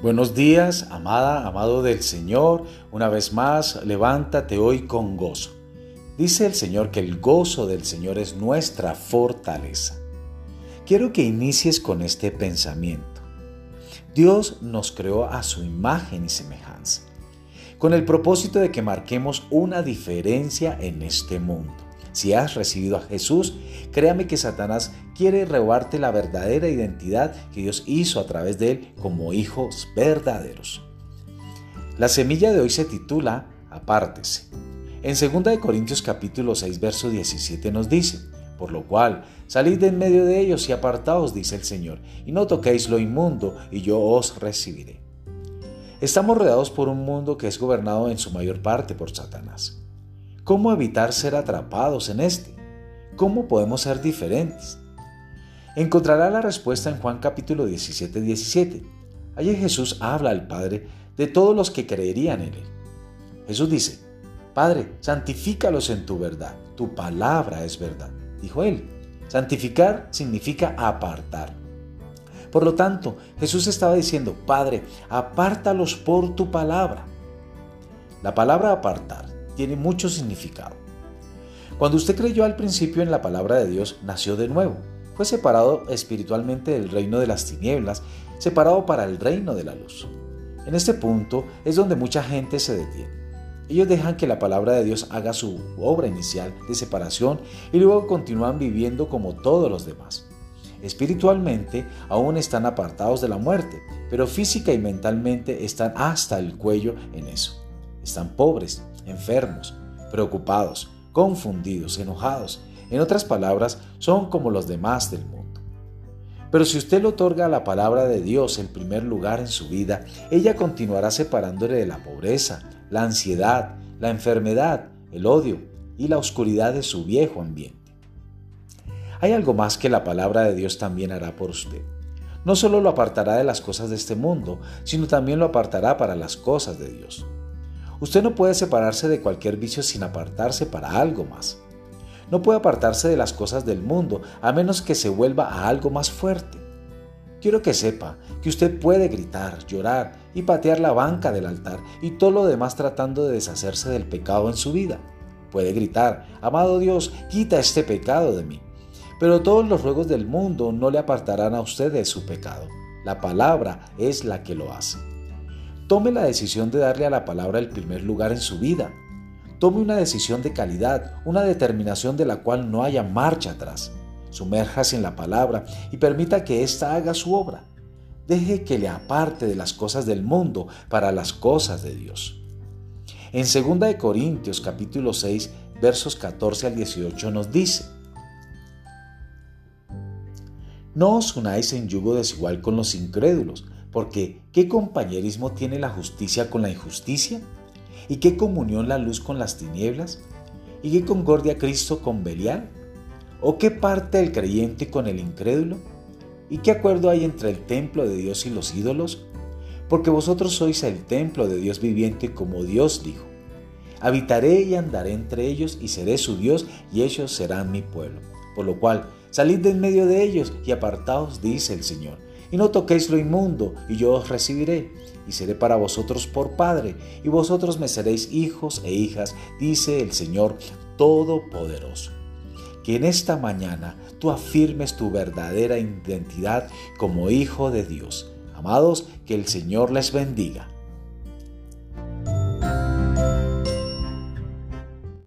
Buenos días, amada, amado del Señor. Una vez más, levántate hoy con gozo. Dice el Señor que el gozo del Señor es nuestra fortaleza. Quiero que inicies con este pensamiento. Dios nos creó a su imagen y semejanza, con el propósito de que marquemos una diferencia en este mundo. Si has recibido a Jesús, créame que Satanás quiere robarte la verdadera identidad que Dios hizo a través de él como hijos verdaderos. La semilla de hoy se titula Apártese. En 2 Corintios capítulo 6 verso 17 nos dice, por lo cual, salid de en medio de ellos y apartaos, dice el Señor, y no toquéis lo inmundo, y yo os recibiré. Estamos rodeados por un mundo que es gobernado en su mayor parte por Satanás. ¿Cómo evitar ser atrapados en este? ¿Cómo podemos ser diferentes? Encontrará la respuesta en Juan capítulo 17, 17. Allí Jesús habla al Padre de todos los que creerían en Él. Jesús dice, Padre, santifícalos en tu verdad, tu palabra es verdad. Dijo Él, santificar significa apartar. Por lo tanto, Jesús estaba diciendo, Padre, apártalos por tu palabra. La palabra apartar tiene mucho significado. Cuando usted creyó al principio en la palabra de Dios, nació de nuevo. Fue separado espiritualmente del reino de las tinieblas, separado para el reino de la luz. En este punto es donde mucha gente se detiene. Ellos dejan que la palabra de Dios haga su obra inicial de separación y luego continúan viviendo como todos los demás. Espiritualmente aún están apartados de la muerte, pero física y mentalmente están hasta el cuello en eso. Están pobres, enfermos, preocupados, confundidos, enojados. En otras palabras, son como los demás del mundo. Pero si usted le otorga a la palabra de Dios el primer lugar en su vida, ella continuará separándole de la pobreza, la ansiedad, la enfermedad, el odio y la oscuridad de su viejo ambiente. Hay algo más que la palabra de Dios también hará por usted. No solo lo apartará de las cosas de este mundo, sino también lo apartará para las cosas de Dios. Usted no puede separarse de cualquier vicio sin apartarse para algo más. No puede apartarse de las cosas del mundo a menos que se vuelva a algo más fuerte. Quiero que sepa que usted puede gritar, llorar y patear la banca del altar y todo lo demás tratando de deshacerse del pecado en su vida. Puede gritar, amado Dios, quita este pecado de mí. Pero todos los ruegos del mundo no le apartarán a usted de su pecado. La palabra es la que lo hace. Tome la decisión de darle a la palabra el primer lugar en su vida. Tome una decisión de calidad, una determinación de la cual no haya marcha atrás. Sumérjase en la palabra y permita que ésta haga su obra. Deje que le aparte de las cosas del mundo para las cosas de Dios. En 2 Corintios capítulo 6 versos 14 al 18 nos dice, No os unáis en yugo desigual con los incrédulos, porque ¿qué compañerismo tiene la justicia con la injusticia? ¿Y qué comunión la luz con las tinieblas? ¿Y qué concordia Cristo con Belial? ¿O qué parte el creyente con el incrédulo? ¿Y qué acuerdo hay entre el templo de Dios y los ídolos? Porque vosotros sois el templo de Dios viviente como Dios dijo. Habitaré y andaré entre ellos y seré su Dios y ellos serán mi pueblo. Por lo cual, salid de en medio de ellos y apartaos, dice el Señor y no toquéis lo inmundo, y yo os recibiré, y seré para vosotros por Padre, y vosotros me seréis hijos e hijas, dice el Señor Todopoderoso. Que en esta mañana tú afirmes tu verdadera identidad como hijo de Dios. Amados, que el Señor les bendiga.